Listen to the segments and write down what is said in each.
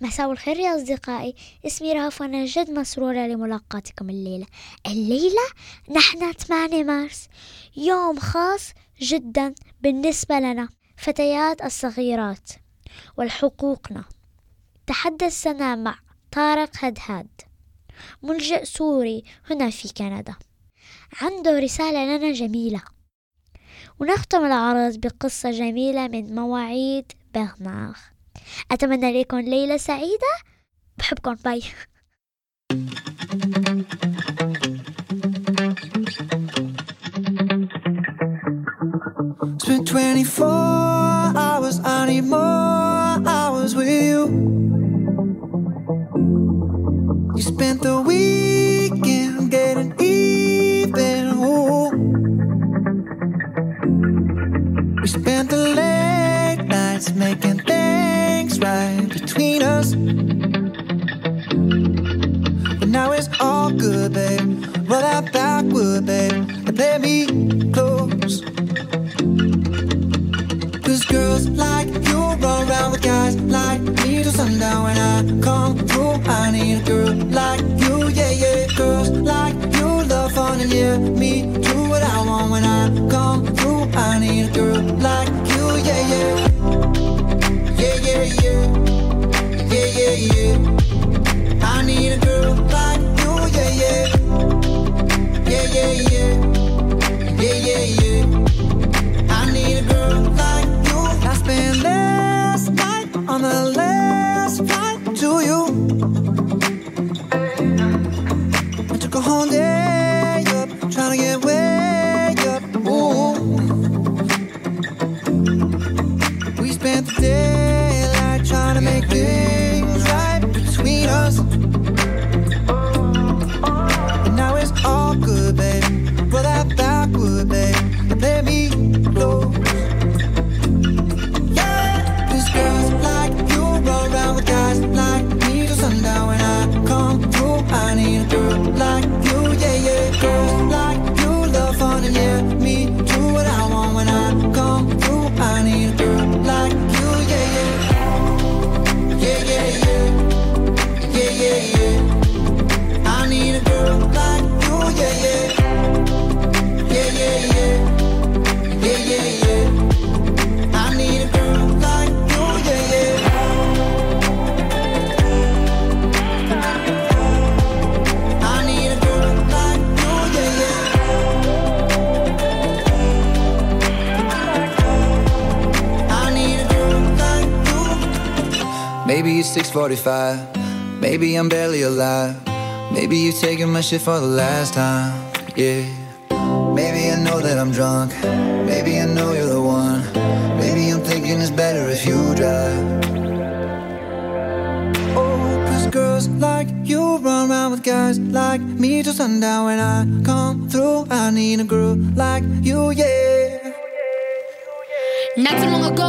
مساء الخير يا أصدقائي. اسمي رهف وأنا جد مسرورة لملاقاتكم الليلة. الليلة نحن 8 مارس يوم خاص جدا بالنسبة لنا فتيات الصغيرات والحقوقنا. تحدثنا مع طارق هدهاد ملجئ سوري هنا في كندا. عنده رسالة لنا جميلة. ونختم العرض بقصة جميلة من مواعيد برنار أتمنى لكم ليلة سعيدة بحبكم باي Spent 24 hours, I need more hours with you. You spent the weekend 6:45. Maybe I'm barely alive. Maybe you taking my shit for the last time. Yeah. Maybe I know that I'm drunk. Maybe I know you're the one. Maybe I'm thinking it's better if you drive. Oh, cause girls like you run around with guys like me till sundown. When I come through, I need a girl like you, yeah. Not too long ago,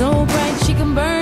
so bright she can burn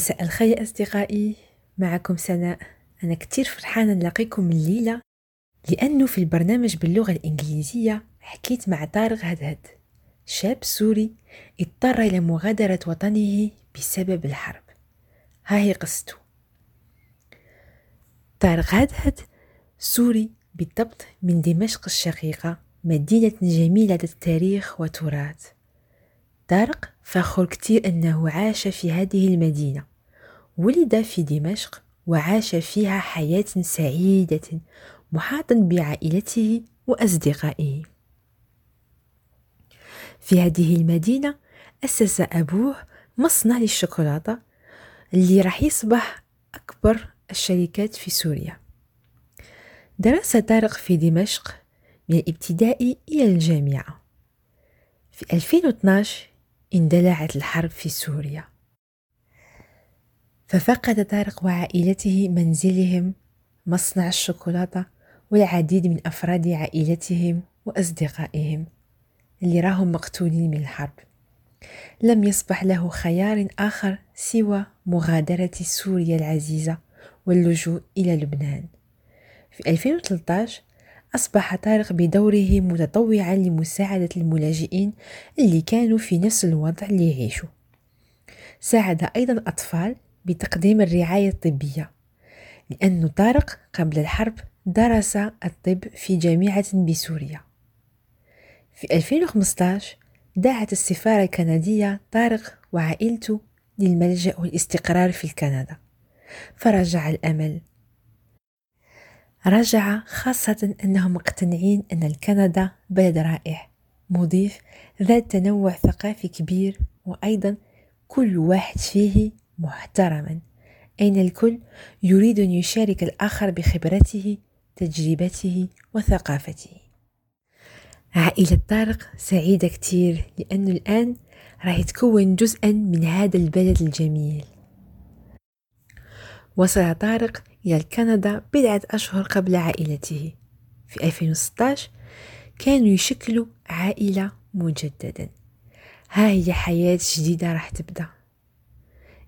مساء الخير أصدقائي. معكم سناء. أنا كتير فرحانة نلاقيكم الليلة لأنه في البرنامج باللغة الإنجليزية حكيت مع طارق هدهد شاب سوري اضطر إلى مغادرة وطنه بسبب الحرب. ها هي قصته. طارق هدهد سوري بالضبط من دمشق الشقيقة مدينة جميلة التاريخ وتراث طارق فخور كتير أنه عاش في هذه المدينة. ولد في دمشق وعاش فيها حياة سعيدة محاطا بعائلته وأصدقائه. في هذه المدينة أسس أبوه مصنع للشوكولاتة اللي راح يصبح أكبر الشركات في سوريا. درس طارق في دمشق من الابتدائي إلى الجامعة. في 2012 اندلعت الحرب في سوريا. ففقد طارق وعائلته منزلهم مصنع الشوكولاتة والعديد من أفراد عائلتهم وأصدقائهم اللي راهم مقتولين من الحرب. لم يصبح له خيار آخر سوى مغادرة سوريا العزيزة واللجوء إلى لبنان. في 2013 أصبح طارق بدوره متطوعا لمساعدة الملاجئين اللي كانوا في نفس الوضع اللي يعيشوا. ساعد أيضا الأطفال بتقديم الرعاية الطبية لأن طارق قبل الحرب درس الطب في جامعة بسوريا. في 2015 دعت السفارة الكندية طارق وعائلته للملجأ والاستقرار في كندا. فرجع الأمل. رجع خاصة أنهم مقتنعين أن كندا بلد رائع مضيف ذات تنوع ثقافي كبير وأيضا كل واحد فيه محترما. أين الكل يريد أن يشارك الآخر بخبرته تجربته وثقافته. عائلة طارق سعيدة كتير لأنه الآن راح تكون جزءا من هذا البلد الجميل. وصل طارق إلى كندا بضعة أشهر قبل عائلته. في 2016 كانوا يشكلوا عائلة مجددا. ها هي حياة جديدة راح تبدأ.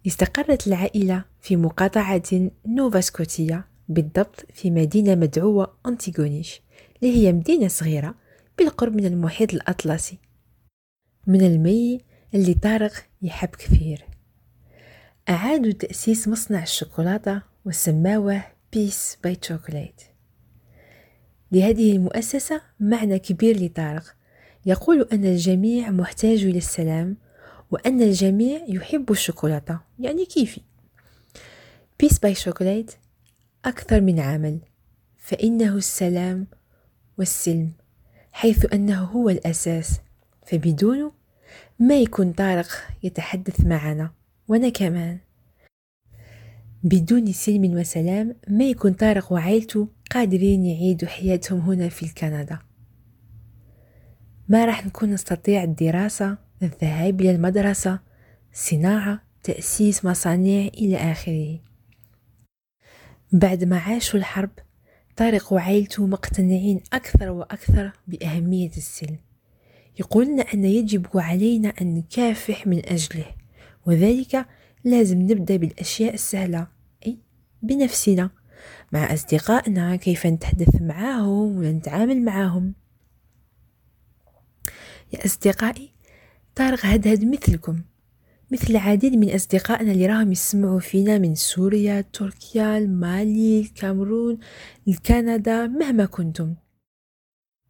استقرت العائلة في مقاطعة نوفا سكوتيا بالضبط في مدينة مدعوة أنتيغونيش اللي هي مدينة صغيرة بالقرب من المحيط الأطلسي. من المي اللي طارق يحب كثير. أعادوا تأسيس مصنع الشوكولاتة وسماوه Peace by Chocolate لهذه المؤسسة معنى كبير لطارق. يقول أن الجميع محتاج إلى السلام وأن الجميع يحب الشوكولاتة. يعني كيفي. Peace by Chocolate أكثر من عمل. فإنه السلام والسلم حيث أنه هو الأساس. فبدونه ما يكون طارق يتحدث معنا وأنا كمان. بدون سلم وسلام ما يكون طارق وعائلته قادرين يعيدوا حياتهم هنا في كندا. ما راح نكون نستطيع الدراسة الذهاب إلى المدرسة صناعة تأسيس مصانع إلى آخره. بعد ما عاشوا الحرب طارق وعائلته مقتنعين أكثر وأكثر بأهمية السلم. يقولون أن يجب علينا أن نكافح من أجله وذلك لازم نبدأ بالأشياء السهلة أي بنفسنا مع أصدقائنا كيف نتحدث معاهم ونتعامل معاهم. يا أصدقائي طارق هدهد مثلكم. مثل العديد من أصدقائنا اللي راهم يسمعوا فينا من سوريا تركيا المالي الكامرون الكندا مهما كنتم.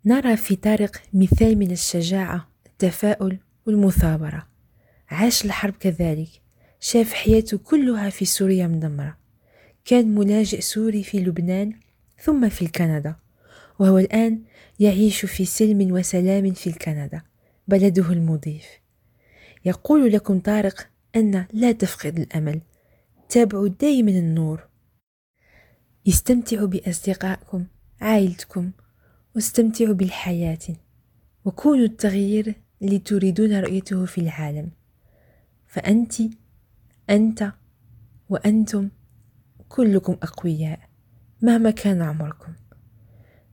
نرى في طارق مثال من الشجاعة التفاؤل والمثابرة. عاش الحرب كذلك. شاف حياته كلها في سوريا مدمرة. كان ملاجئ سوري في لبنان ثم في كندا وهو الآن يعيش في سلم وسلام في كندا بلده المضيف. يقول لكم طارق أن لا تفقد الأمل. تابعوا دائما النور. استمتعوا بأصدقائكم عائلتكم واستمتعوا بالحياة. وكونوا التغيير اللي تريدون رؤيته في العالم. فأنت أنت وأنتم كلكم أقوياء مهما كان عمركم.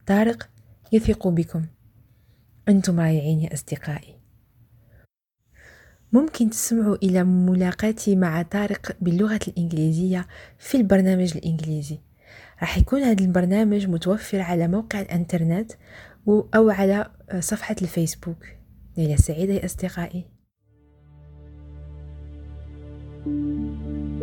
طارق يثق بكم. أنتم رائعين يا أصدقائي. ممكن تسمعوا إلى ملاقاتي مع طارق باللغة الإنجليزية في البرنامج الإنجليزي. راح يكون هذا البرنامج متوفر على موقع الإنترنت أو على صفحة الفيسبوك. ليلة سعيدة يا أصدقائي. فايتني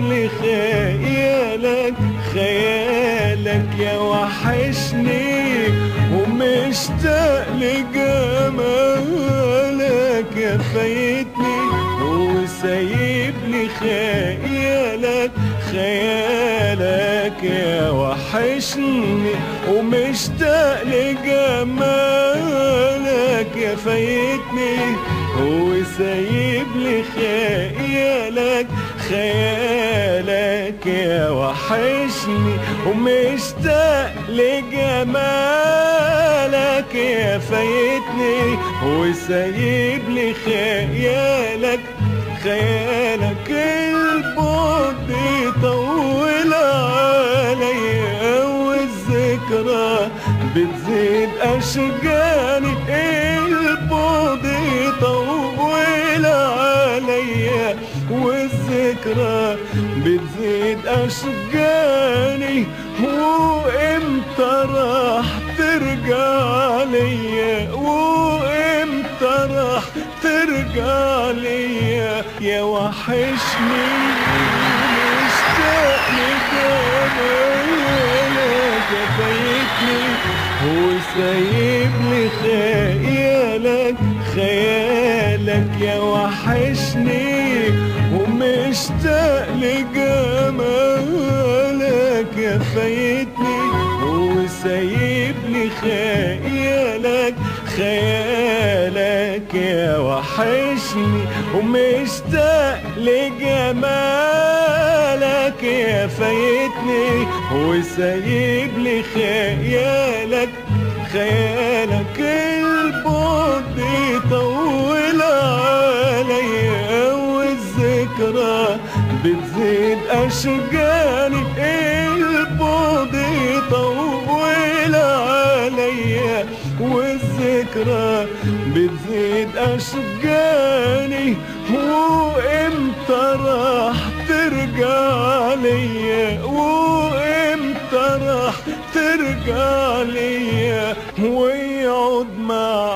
لي خيالك خيالك يا وحشني ومشتاق لجمالك يا فايتني وسايب لي خيالك خيالك يا وحشني ومشتاق لجمالك يا فايتني وسايب لي خيالك خيالك يا وحشني ومشتاق لجمالك يا فايتني وسايب لي خيالك خيالك البعد يطول عليا والذكرى بتزيد أشجاني. البعد والذكرى بتزيد أشجاني وإمتى راح ترجع ليا وإمتى راح ترجع ليا يا وحشني مشتاق لجمالك يا فايتني وسايب لي خيالك خيالك يا وحشني. ومشتاق لجمالك يا فايتني وسايب لي خيالك خيالك يا وحشني ومشتاق لجمالك يا فايتني وسايب لي خيالك خيالك بتزيد أشجاني البعد يطول عليا والذكرى بتزيد أشجاني وإمتى راح ترجع ليا وإمتى راح ترجع ليا ويقعد معاك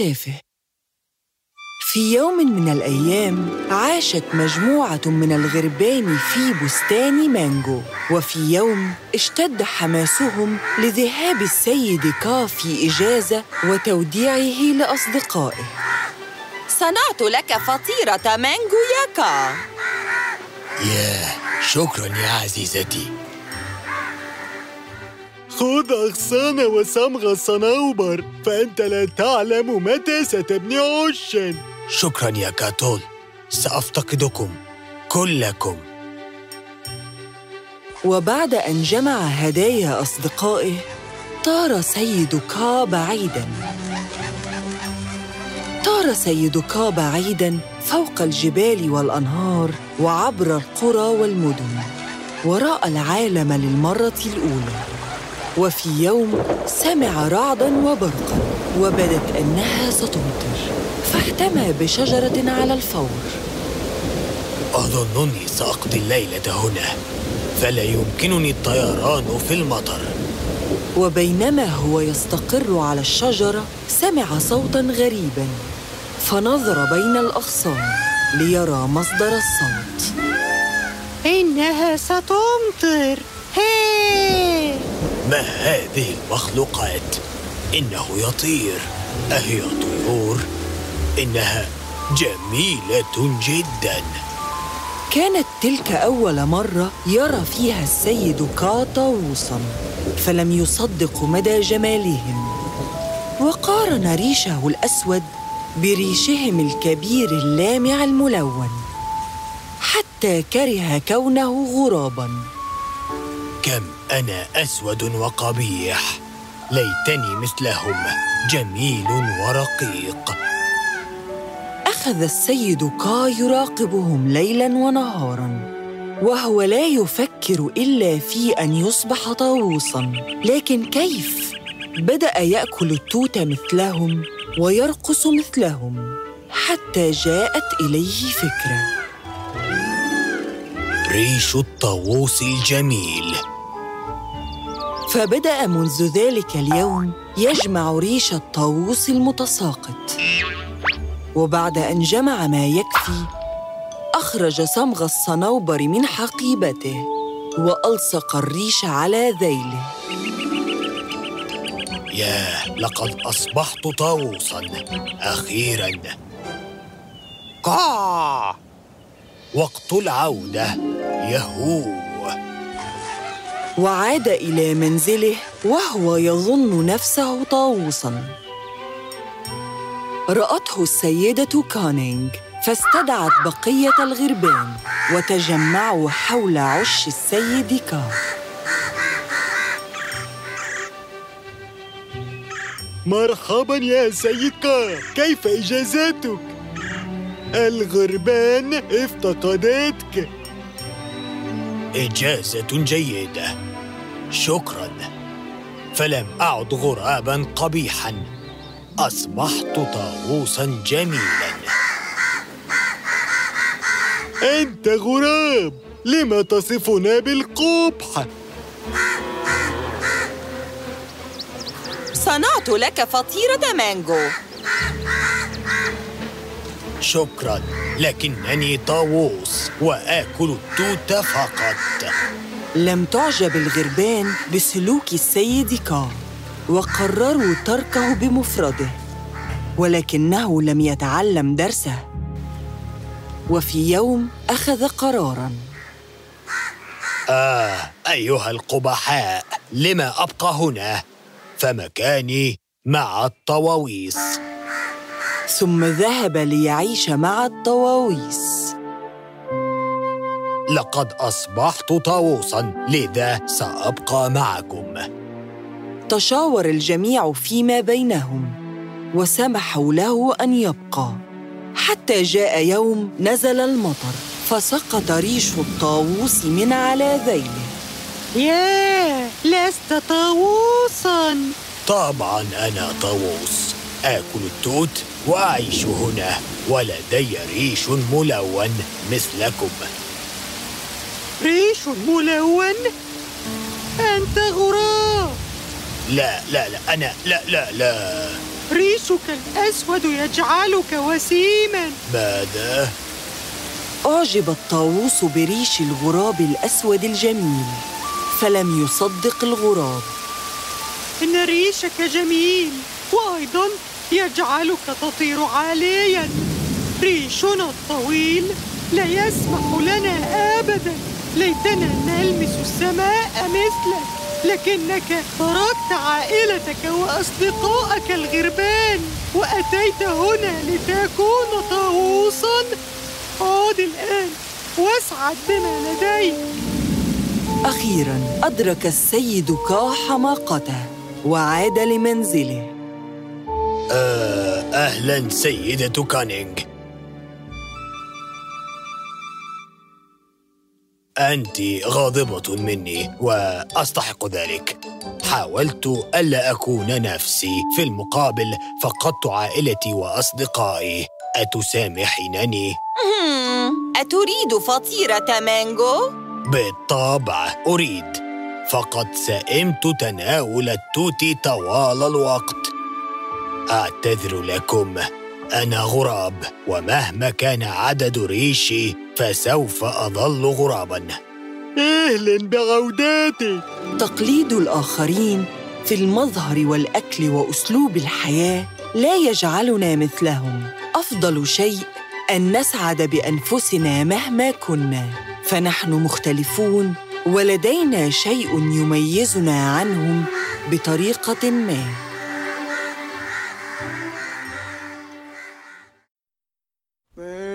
التافه. في يوم من الأيام عاشت مجموعة من الغربان في بستان مانجو وفي يوم اشتد حماسهم لذهاب السيد كا في إجازة وتوديعه لأصدقائه. صنعت لك فطيرة مانجو يا كا ياه شكرا يا عزيزتي. خذ أغصان وصمغ الصنوبر فأنت لا تعلم متى ستبني عشا. شكرا يا كاتول. سأفتقدكم كلكم. وبعد أن جمع هدايا أصدقائه طار سيد كا بعيداً طار سيد كا بعيداً فوق الجبال والأنهار وعبر القرى والمدن ورأى العالم للمرة الأولى. وفي يوم سمع رعداً وبرقاً وبدت أنها ستمطر فاحتمى بشجرة على الفور. أظنني سأقضي الليلة هنا فلا يمكنني الطيران في المطر. وبينما هو يستقر على الشجرة سمع صوتاً غريباً فنظر بين الأغصان ليرى مصدر الصوت إنها ستمطر. هي! ما هذه المخلوقات؟ إنه يطير أهي طيور؟ إنها جميلة جدا كانت تلك أول مرة يرى فيها السيد كا طاووسا فلم يصدق مدى جمالهم وقارن ريشه الأسود بريشهم الكبير اللامع الملون حتى كره كونه غرابا كم أنا أسود وقبيح ليتني مثلهم جميل ورقيق. أخذ السيد كا يراقبهم ليلاً ونهاراً وهو لا يفكر إلا في أن يصبح طاووساً. لكن كيف؟ بدأ يأكل التوت مثلهم ويرقص مثلهم حتى جاءت إليه فكرة. ريش الطاووس الجميل. فبدأ منذ ذلك اليوم يجمع ريش الطاووس المتساقط. وبعد أن جمع ما يكفي أخرج صمغ الصنوبر من حقيبته وألصق الريش على ذيله. ياه لقد أصبحت طاووساً أخيراً. قا وقت العودة يهو وعاد إلى منزله وهو يظن نفسه طاووساً. رأته السيدة كانينغ فاستدعت بقية الغربان وتجمعوا حول عش السيد كا مرحبا يا سيد كا كيف إجازاتك؟ الغربان افتقدتك. إجازة جيدة. شكراً. فلم أعد غراباً قبيحاً. أصبحت طاووساً جميلاً. أنت غراب. لما تصفنا بالقبح؟ صنعت لك فطيرة مانجو. شكراً لكنني طاووس وآكل التوت فقط. لم تعجب الغربان بسلوك السيد كا وقرروا تركه بمفرده ولكنه لم يتعلم درسه. وفي يوم أخذ قراراً. آه أيها القبحاء لما أبقى هنا؟ فمكاني مع الطواويس. ثم ذهب ليعيش مع الطواويس. لقد أصبحت طاووساً لذا سأبقى معكم. تشاور الجميع فيما بينهم وسمحوا له أن يبقى. حتى جاء يوم نزل المطر فسقط ريش الطاووس من على ذيله. ياه لست طاووسا. طبعا أنا طاووس. آكل التوت وأعيش هنا ولدي ريش ملون مثلكم. ريش ملون؟ أنت غراب. لا لا لا أنا لا لا لا. ريشك الأسود يجعلك وسيما. ماذا؟ أعجب الطاووس بريش الغراب الأسود الجميل فلم يصدق الغراب. إن ريشك جميل وأيضا يجعلك تطير عاليا. ريشنا الطويل لا يسمح لنا أبدا. ليتنا نلمس السماء مثلك. لكنك تركت عائلتك وأصدقائك الغربان. وأتيت هنا لتكون طاووسا. عد الآن واسعد بما لديك أخيرا أدرك السيد كا حماقته. وعاد لمنزله. آه أهلا سيدة كانينغ. أنت غاضبة مني وأستحق ذلك. حاولت ألا أكون نفسي في المقابل فقدت عائلتي وأصدقائي. أتسامحينني؟ أتريد فطيرة مانجو؟ بالطبع أريد. فقد سئمت تناول التوت طوال الوقت. أعتذر لكم أنا غراب ومهما كان عدد ريشي فسوف أظل غرابا. أهلا بعودتك تقليد الآخرين في المظهر والأكل وأسلوب الحياة لا يجعلنا مثلهم. أفضل شيء أن نسعد بأنفسنا مهما كنا. فنحن مختلفون ولدينا شيء يميزنا عنهم بطريقة ما.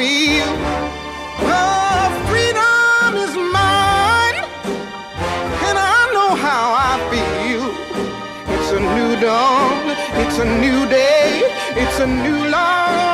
feel. Freedom is mine, and I know how I feel. It's a new dawn, it's a new day, it's a new life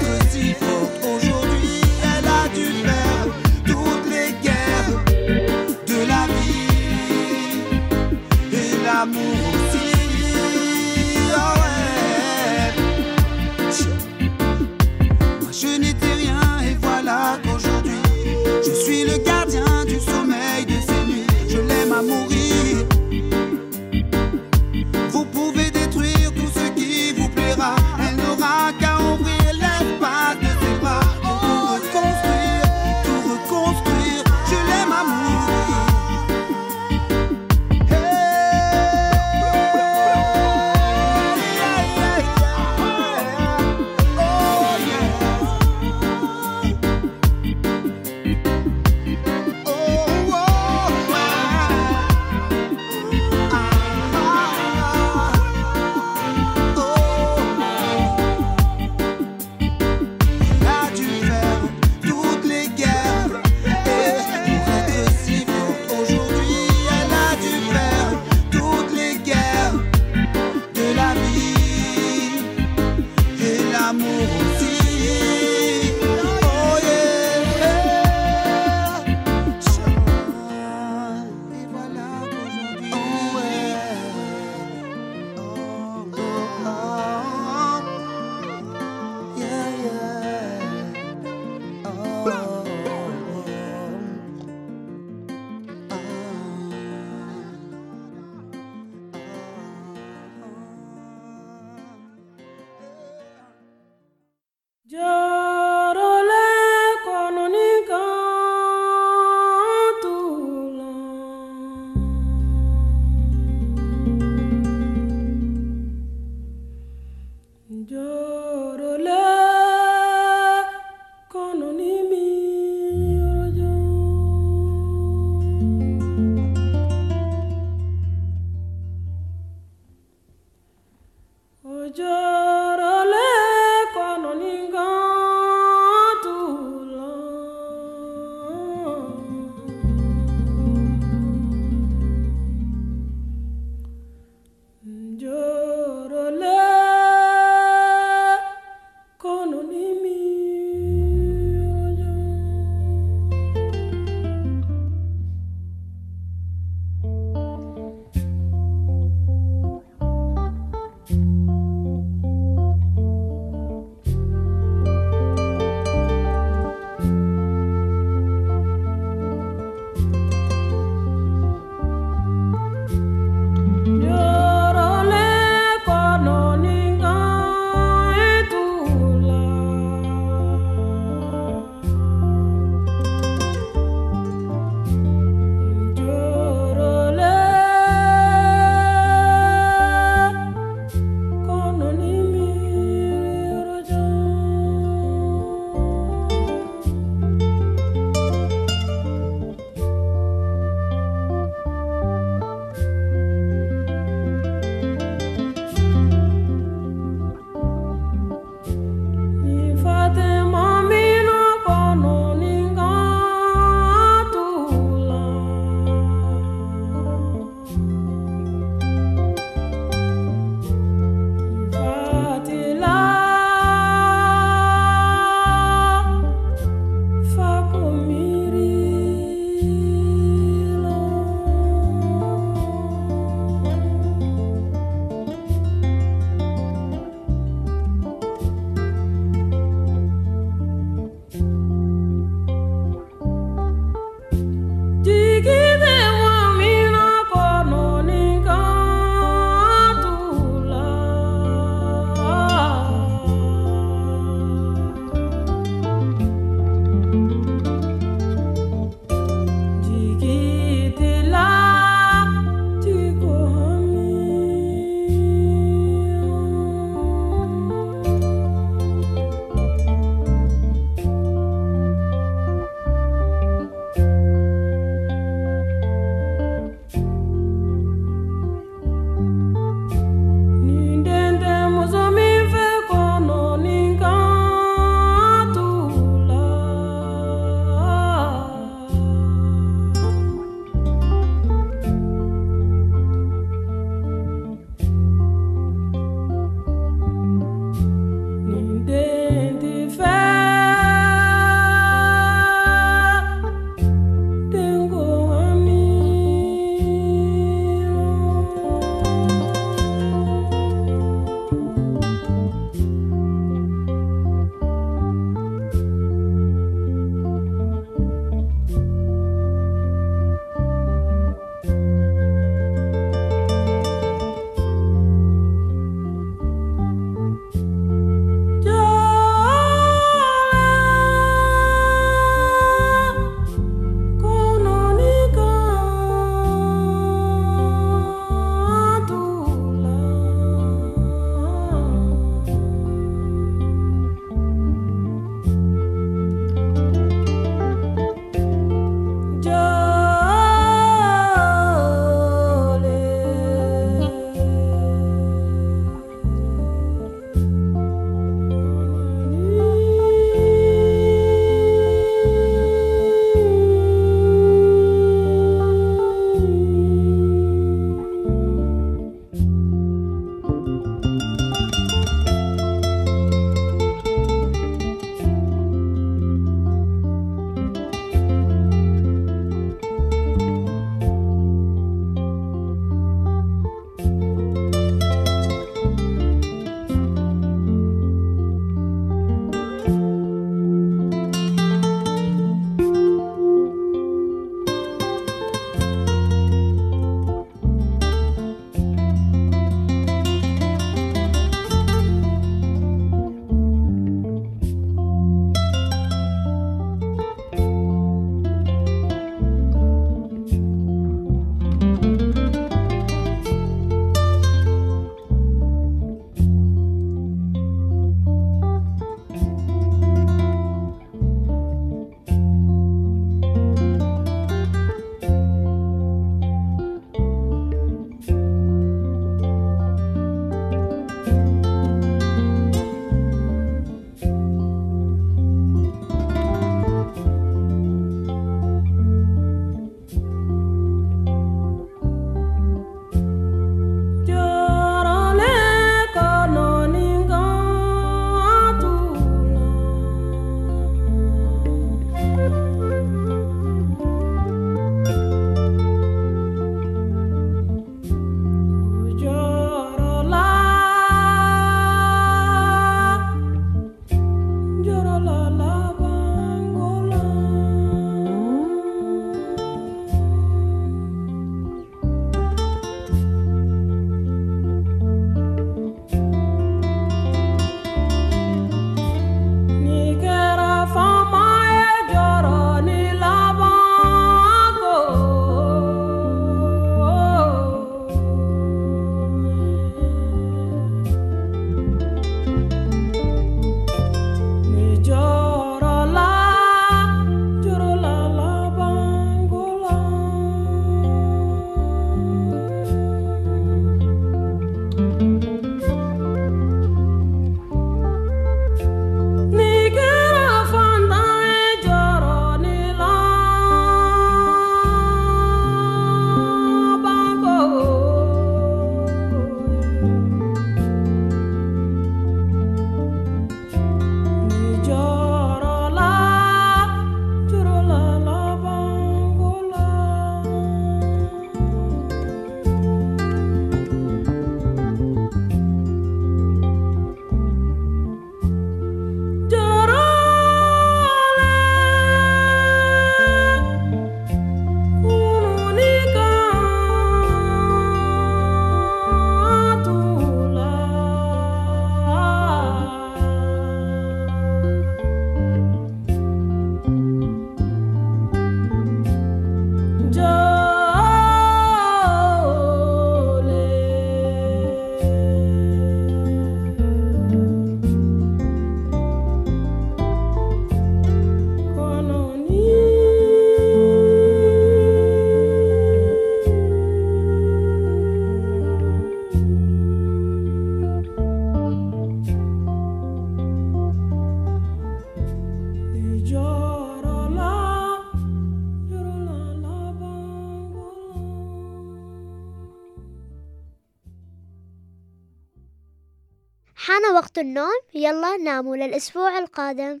يلا ناموا للأسبوع القادم.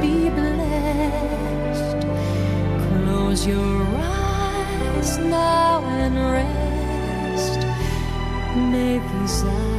be blessed. Close your eyes now and rest. May these hours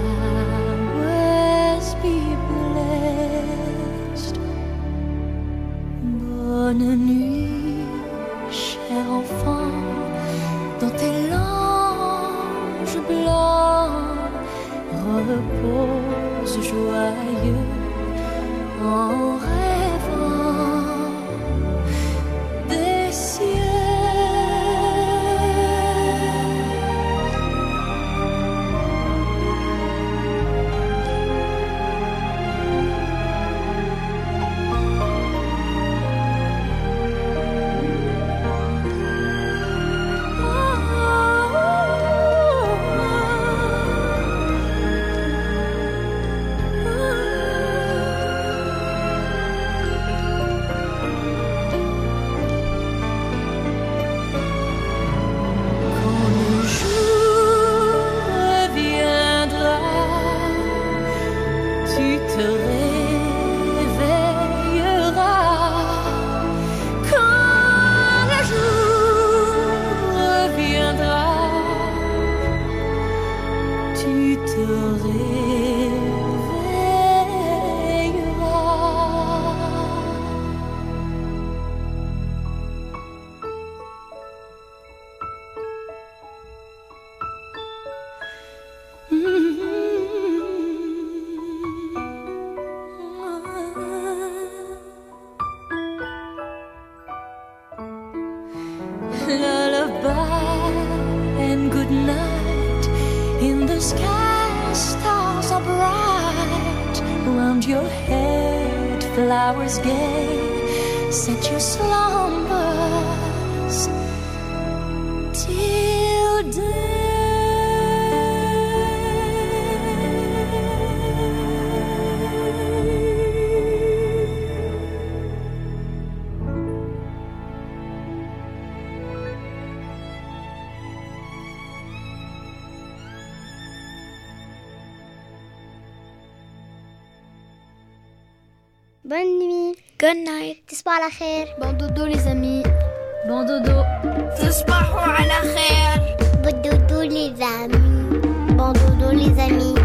stars are bright. Around your head, flowers gay. Set your slumbers Good night. تصبحوا على خير. Bon dodo les amis. Bon dodo. تصبحوا على خير. Bon dodo les amis. Bon dodo les amis.